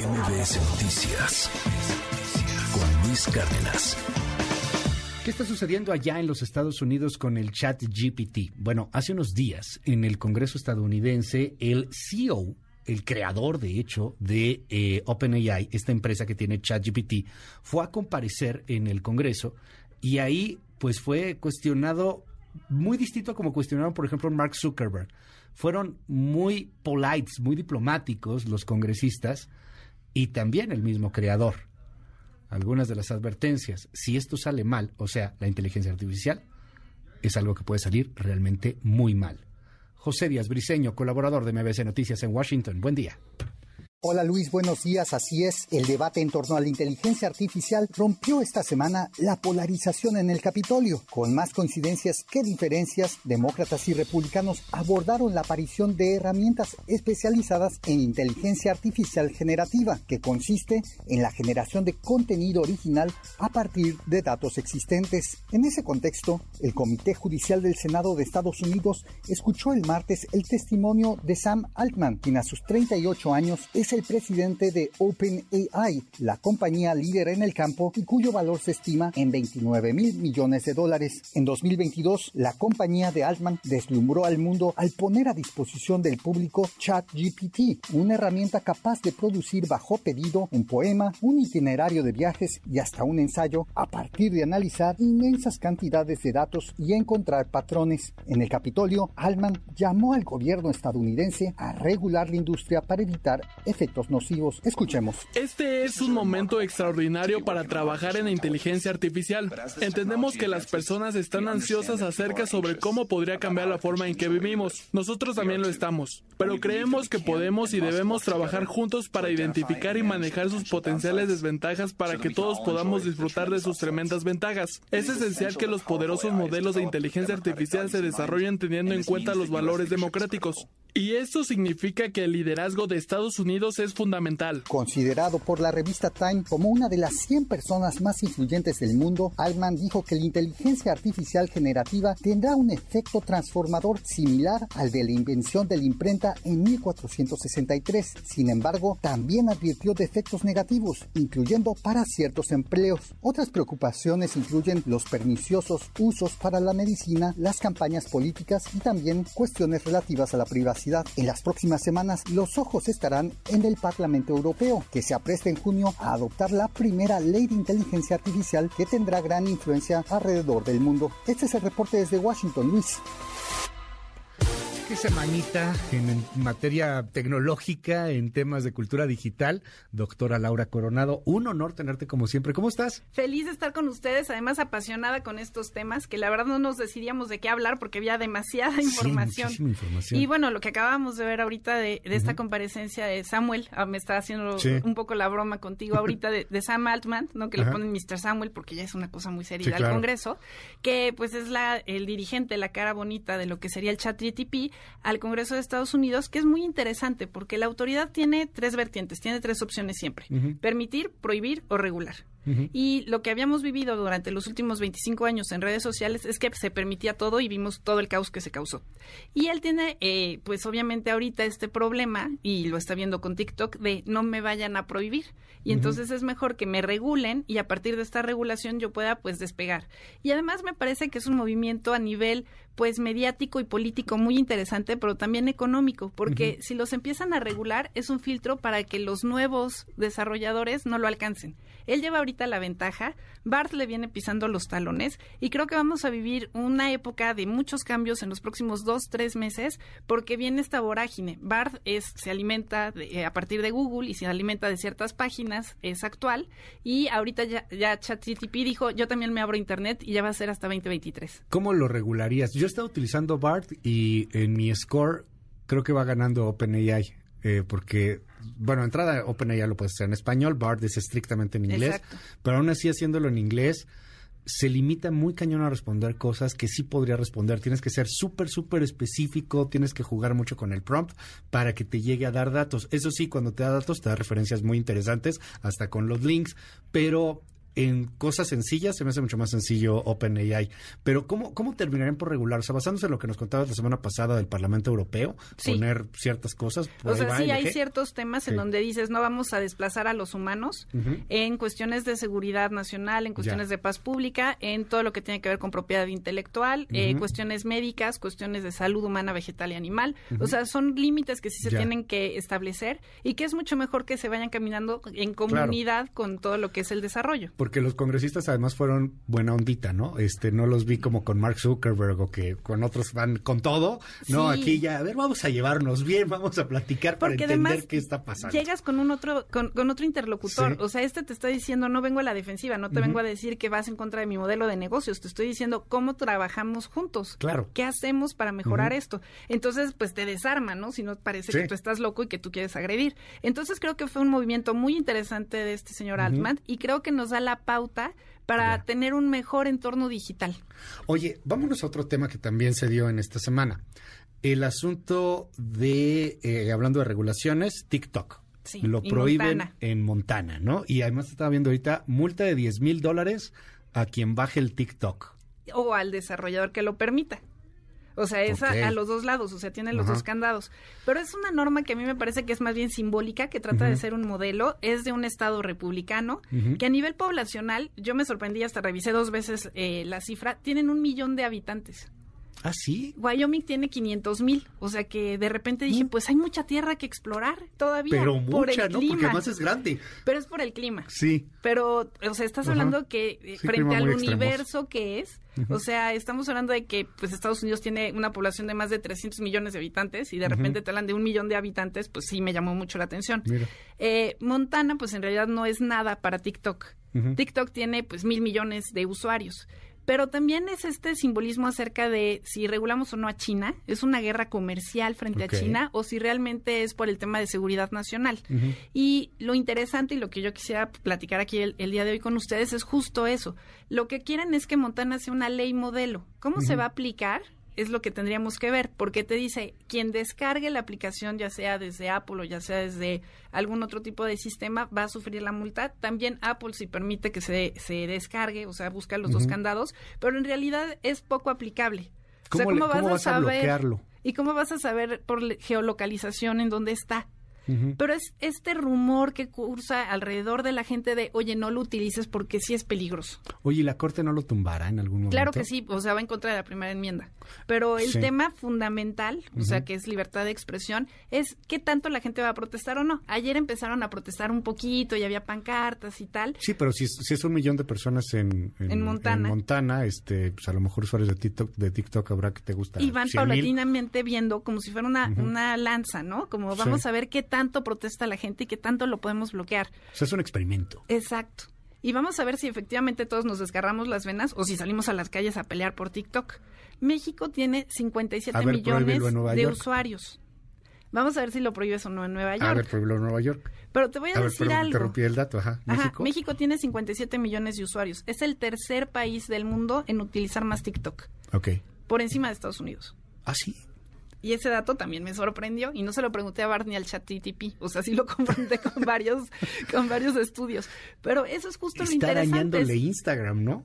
MBS Noticias con Luis Cárdenas. ¿Qué está sucediendo allá en los Estados Unidos con el chat GPT? Bueno, hace unos días en el Congreso estadounidense, el CEO, el creador de hecho de eh, OpenAI, esta empresa que tiene ChatGPT, fue a comparecer en el Congreso y ahí pues fue cuestionado muy distinto a como cuestionaron, por ejemplo, Mark Zuckerberg. Fueron muy polites, muy diplomáticos los congresistas y también el mismo creador. Algunas de las advertencias, si esto sale mal, o sea, la inteligencia artificial, es algo que puede salir realmente muy mal. José Díaz Briseño, colaborador de MBC Noticias en Washington. Buen día. Hola Luis, buenos días. Así es, el debate en torno a la inteligencia artificial rompió esta semana la polarización en el Capitolio. Con más coincidencias que diferencias, demócratas y republicanos abordaron la aparición de herramientas especializadas en inteligencia artificial generativa, que consiste en la generación de contenido original a partir de datos existentes. En ese contexto, el Comité Judicial del Senado de Estados Unidos escuchó el martes el testimonio de Sam Altman, quien a sus 38 años es el presidente de OpenAI, la compañía líder en el campo y cuyo valor se estima en 29 mil millones de dólares. En 2022, la compañía de Altman deslumbró al mundo al poner a disposición del público ChatGPT, una herramienta capaz de producir bajo pedido un poema, un itinerario de viajes y hasta un ensayo a partir de analizar inmensas cantidades de datos y encontrar patrones. En el Capitolio, Altman llamó al gobierno estadounidense a regular la industria para evitar Escuchemos. Este es un momento extraordinario para trabajar en inteligencia artificial. Entendemos que las personas están ansiosas acerca sobre cómo podría cambiar la forma en que vivimos. Nosotros también lo estamos. Pero creemos que podemos y debemos trabajar juntos para identificar y manejar sus potenciales desventajas para que todos podamos disfrutar de sus tremendas ventajas. Es esencial que los poderosos modelos de inteligencia artificial se desarrollen teniendo en cuenta los valores democráticos. Y esto significa que el liderazgo de Estados Unidos es fundamental. Considerado por la revista Time como una de las 100 personas más influyentes del mundo, Altman dijo que la inteligencia artificial generativa tendrá un efecto transformador similar al de la invención de la imprenta en 1463. Sin embargo, también advirtió de efectos negativos, incluyendo para ciertos empleos. Otras preocupaciones incluyen los perniciosos usos para la medicina, las campañas políticas y también cuestiones relativas a la privacidad. En las próximas semanas, los ojos estarán en el Parlamento Europeo, que se apresta en junio a adoptar la primera ley de inteligencia artificial que tendrá gran influencia alrededor del mundo. Este es el reporte desde Washington, Luis semanita en, materia tecnológica, en temas de cultura digital. Doctora Laura Coronado, un honor tenerte como siempre. ¿Cómo estás? Feliz de estar con ustedes, además apasionada con estos temas, que la verdad no nos decidíamos de qué hablar porque había demasiada información. Sí, información. Y bueno, lo que acabamos de ver ahorita de, esta comparecencia de Samuel, ah, me está haciendo un poco la broma contigo ahorita de, Sam Altman, ¿no? que le ponen Mr. Samuel porque ya es una cosa muy seria al Congreso, que pues es la el dirigente, la cara bonita de lo que sería el chat GTP al Congreso de Estados Unidos, que es muy interesante porque la autoridad tiene tres vertientes, tiene tres opciones siempre, permitir, prohibir o regular. Y lo que habíamos vivido durante los últimos 25 años en redes sociales es que se permitía todo y vimos todo el caos que se causó. Y él tiene, eh, pues obviamente ahorita este problema, y lo está viendo con TikTok, de no me vayan a prohibir. Y entonces es mejor que me regulen y a partir de esta regulación yo pueda pues despegar. Y además me parece que es un movimiento a nivel pues mediático y político muy interesante, pero también económico, porque si los empiezan a regular es un filtro para que los nuevos desarrolladores no lo alcancen. Él lleva ahorita la ventaja, Bart le viene pisando los talones y creo que vamos a vivir una época de muchos cambios en los próximos dos, tres meses porque viene esta vorágine. Bart es, se alimenta eh, a partir de Google y se alimenta de ciertas páginas, es actual y ahorita ya, ya ChatGTP dijo yo también me abro internet y ya va a ser hasta 2023. ¿Cómo lo regularías? Yo he estado utilizando BART y en mi score creo que va ganando OpenAI. Eh, porque, bueno, entrada OpenAI lo puedes hacer en español, BART es estrictamente en inglés, pero aún así haciéndolo en inglés se limita muy cañón a responder cosas que sí podría responder. Tienes que ser súper, súper específico, tienes que jugar mucho con el prompt para que te llegue a dar datos. Eso sí, cuando te da datos te da referencias muy interesantes, hasta con los links, pero en cosas sencillas se me hace mucho más sencillo OpenAI. Pero ¿cómo, cómo terminarían por regular? O sea, basándose en lo que nos contabas la semana pasada del Parlamento Europeo, poner ciertas cosas. o sea, sí hay ciertos temas en donde dices no vamos a desplazar a los humanos en cuestiones de seguridad nacional, en cuestiones de paz pública, en todo lo que tiene que ver con propiedad intelectual, eh, cuestiones médicas, cuestiones de salud humana, vegetal y animal. O sea, son límites que sí se tienen que establecer y que es mucho mejor que se vayan caminando en comunidad con todo lo que es el desarrollo porque los congresistas además fueron buena ondita, ¿no? Este, no los vi como con Mark Zuckerberg o que con otros van con todo. No, aquí ya, a ver, vamos a llevarnos bien, vamos a platicar para entender qué está pasando. Llegas con un otro, con, otro interlocutor. O sea, este te está diciendo, no vengo a la defensiva, no te vengo a decir que vas en contra de mi modelo de negocios, te estoy diciendo cómo trabajamos juntos. Claro. ¿Qué hacemos para mejorar esto? Entonces, pues te desarma, ¿no? Si no parece que tú estás loco y que tú quieres agredir. Entonces, creo que fue un movimiento muy interesante de este señor Altman y creo que nos da la pauta para tener un mejor entorno digital. Oye, vámonos a otro tema que también se dio en esta semana. El asunto de, eh, hablando de regulaciones, TikTok. lo prohíben en Montana, ¿no? Y además estaba viendo ahorita multa de 10 mil dólares a quien baje el TikTok. O al desarrollador que lo permita. O sea, es a, los dos lados, o sea, tiene los dos candados. Pero es una norma que a mí me parece que es más bien simbólica, que trata de ser un modelo, es de un estado republicano, que a nivel poblacional, yo me sorprendí, hasta revisé dos veces eh, la cifra, tienen un millón de habitantes. ¿Ah, sí? Wyoming tiene 500 mil. O sea que de repente dije, mm. pues hay mucha tierra que explorar todavía. Pero mucha, ¿no? Porque además es grande. Pero es por el clima. Sí. Pero, o sea, estás hablando que eh, frente al universo que es, o sea, estamos hablando de que pues Estados Unidos tiene una población de más de 300 millones de habitantes y de repente te hablan de un millón de habitantes, pues sí me llamó mucho la atención. Eh, Montana, pues en realidad no es nada para TikTok. TikTok tiene pues mil millones de usuarios. Pero también es este simbolismo acerca de si regulamos o no a China, es una guerra comercial frente a China o si realmente es por el tema de seguridad nacional. Y lo interesante y lo que yo quisiera platicar aquí el, día de hoy con ustedes es justo eso. Lo que quieren es que Montana sea una ley modelo. ¿Cómo se va a aplicar? Es lo que tendríamos que ver, porque te dice, quien descargue la aplicación, ya sea desde Apple o ya sea desde algún otro tipo de sistema, va a sufrir la multa. También Apple si permite que se, se descargue, o sea, busca los dos candados, pero en realidad es poco aplicable. ¿Cómo, o sea, ¿cómo vas, a saber? ¿Y cómo vas a saber por geolocalización en dónde está? Pero es este rumor que cursa alrededor de la gente de, oye, no lo utilices porque sí es peligroso. Oye, ¿y la Corte no lo tumbará en algún momento? Claro que sí, o sea, va en contra de la primera enmienda. Pero el tema fundamental, o sea, que es libertad de expresión, es qué tanto la gente va a protestar o no. Ayer empezaron a protestar un poquito y había pancartas y tal. Sí, pero si, si es un millón de personas en, en, Montana. este, pues a lo mejor usuarios de TikTok, de TikTok habrá que te gusta. Y van paulatinamente viendo como si fuera una, una lanza, ¿no? Como vamos a ver qué tanto protesta la gente y qué tanto lo podemos bloquear. O sea, es un experimento. Exacto. Y vamos a ver si efectivamente todos nos desgarramos las venas o si salimos a las calles a pelear por TikTok. México tiene 57 millones de usuarios. Vamos a ver si lo prohíbes o no en Nueva York. A ver, prohíbelo en Nueva York. Pero te voy a, decir algo. Te rompí el dato, ajá. ¿México? México tiene 57 millones de usuarios. Es el tercer país del mundo en utilizar más TikTok. Ok. Por encima de Estados Unidos. ¿Ah, sí? Y ese dato también me sorprendió y no se lo pregunté a Barney al chat TTP, o sea, sí lo confronté con varios con varios estudios, pero eso es justo lo interesante. Está dañándole Instagram, ¿no?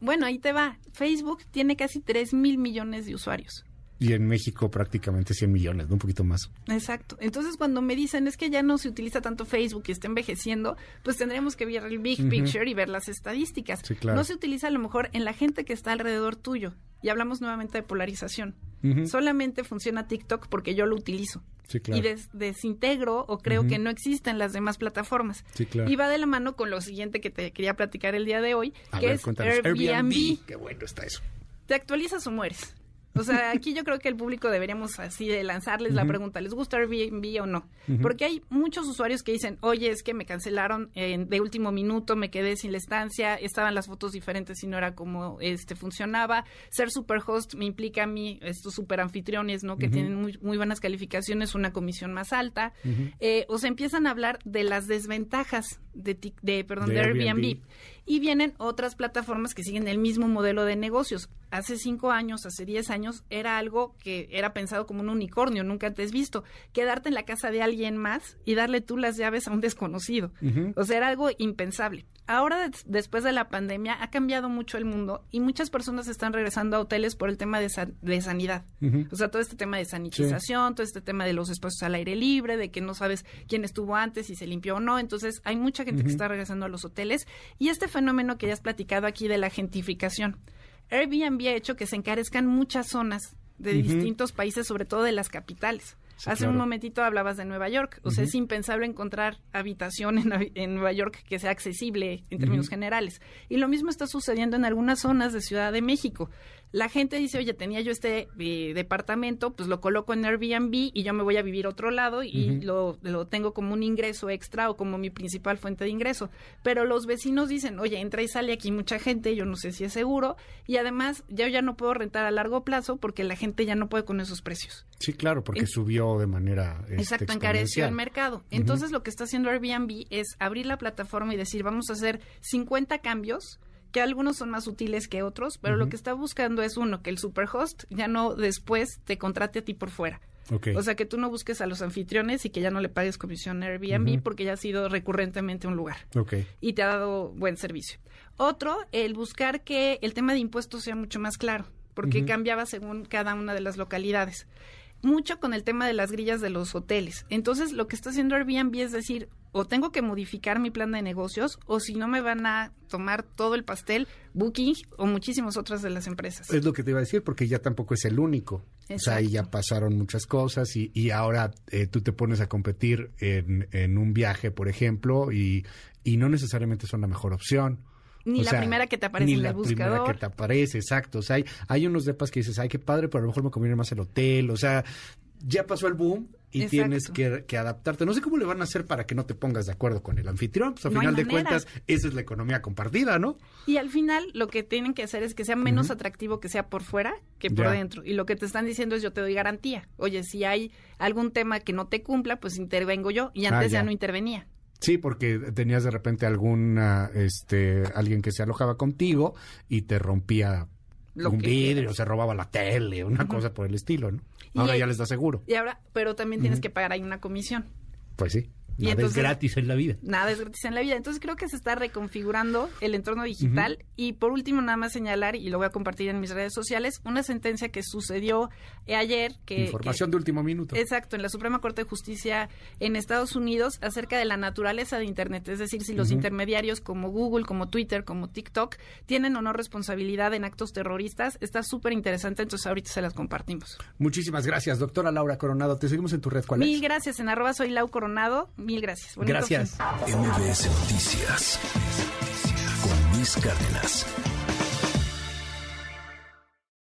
Bueno, ahí te va. Facebook tiene casi 3 mil millones de usuarios. Y en México prácticamente 100 millones, ¿no? Un poquito más. Exacto. Entonces, cuando me dicen es que ya no se utiliza tanto Facebook y está envejeciendo, pues tendríamos que ver el big picture y ver las estadísticas. Sí, claro. No se utiliza a lo mejor en la gente que está alrededor tuyo. Y hablamos nuevamente de polarización. Solamente funciona TikTok porque yo lo utilizo. Sí, claro. Y desintegro o creo que no existen las demás plataformas. Sí, claro. Y va de la mano con lo siguiente que te quería platicar el día de hoy, que es Airbnb. Qué bueno está eso. ¿Te actualizas o mueres? O sea, aquí yo creo que el público deberíamos así de lanzarles la pregunta, ¿les gusta Airbnb o no? Porque hay muchos usuarios que dicen, oye, es que me cancelaron de último minuto, me quedé sin la estancia, estaban las fotos diferentes y no era como este funcionaba. Ser superhost me implica a mí, estos super anfitriones, ¿no? Que tienen muy, muy, buenas calificaciones, una comisión más alta. Eh, o se empiezan a hablar de las desventajas de, de perdón, de, Airbnb. Y vienen otras plataformas que siguen el mismo modelo de negocios. Hace cinco años, hace diez años, era algo que era pensado como un unicornio, nunca antes visto. Quedarte en la casa de alguien más y darle tú las llaves a un desconocido. O sea, era algo impensable. Ahora, después de la pandemia, ha cambiado mucho el mundo y muchas personas están regresando a hoteles por el tema de, sanidad. O sea, todo este tema de sanitización, todo este tema de los espacios al aire libre, de que no sabes quién estuvo antes, si se limpió o no. Entonces, hay mucha gente que está regresando a los hoteles. Y este fenómeno que ya has platicado aquí de la gentrificación. Airbnb ha hecho que se encarezcan muchas zonas de distintos países, sobre todo de las capitales. Hace un momentito hablabas de Nueva York. O sea, es impensable encontrar habitación en, Nueva York que sea accesible en términos generales. Y lo mismo está sucediendo en algunas zonas de Ciudad de México la gente dice, oye, tenía yo este eh, departamento, pues lo coloco en Airbnb y yo me voy a vivir otro lado y lo, lo, tengo como un ingreso extra o como mi principal fuente de ingreso. Pero los vecinos dicen, oye, entra y sale aquí mucha gente, yo no sé si es seguro y además yo ya no puedo rentar a largo plazo porque la gente ya no puede con esos precios. Sí, claro, porque subió de manera... Este, exacto, encareció el mercado. Entonces lo que está haciendo Airbnb es abrir la plataforma y decir, vamos a hacer 50 cambios que algunos son más útiles que otros, pero lo que está buscando es uno, que el superhost ya no después te contrate a ti por fuera. O sea, que tú no busques a los anfitriones y que ya no le pagues comisión Airbnb porque ya ha sido recurrentemente un lugar. Y te ha dado buen servicio. Otro, el buscar que el tema de impuestos sea mucho más claro, porque cambiaba según cada una de las localidades mucho con el tema de las grillas de los hoteles. Entonces, lo que está haciendo Airbnb es decir, o tengo que modificar mi plan de negocios, o si no me van a tomar todo el pastel, Booking o muchísimas otras de las empresas. Es lo que te iba a decir, porque ya tampoco es el único. O sea, ahí ya pasaron muchas cosas y, y ahora eh, tú te pones a competir en, en un viaje, por ejemplo, y, y no necesariamente son la mejor opción. Ni la primera que te aparece en el buscador. Ni la primera que te aparece, exacto. O sea, hay, hay unos depas que dices, ay, qué padre, pero a lo mejor me conviene más el hotel. O sea, ya pasó el boom y tienes que, adaptarte. No sé cómo le van a hacer para que no te pongas de acuerdo con el anfitrión. Pues a final de cuentas, esa es la economía compartida, ¿no? Y al final lo que tienen que hacer es que sea menos atractivo que sea por fuera que por dentro. Y lo que te están diciendo es yo te doy garantía. Oye, si hay algún tema que no te cumpla, pues intervengo yo. Y antes ah, ya no intervenía. Sí, porque tenías de repente alguna, este, alguien que se alojaba contigo y te rompía un vidrio, se robaba la tele, una cosa por el estilo, ¿no? Ahora ya les da seguro. Y ahora, pero también tienes que pagar ahí una comisión. Pues sí. Nada es gratis en la vida. Nada es gratis en la vida. Entonces creo que se está reconfigurando el entorno digital. Y por último, nada más señalar, y lo voy a compartir en mis redes sociales, una sentencia que sucedió ayer. que Información de último minuto. Exacto, en la Suprema Corte de Justicia en Estados Unidos acerca de la naturaleza de Internet. Es decir, si los intermediarios como Google, como Twitter, como TikTok, tienen o no responsabilidad en actos terroristas. Está súper interesante, entonces ahorita se las compartimos. Muchísimas gracias, doctora Laura Coronado. Te seguimos en tu red. ¿Cuál Mil gracias. En arroba soy Lau Coronado. Mil gracias. gracias. MBS Noticias con Luis Cárdenas.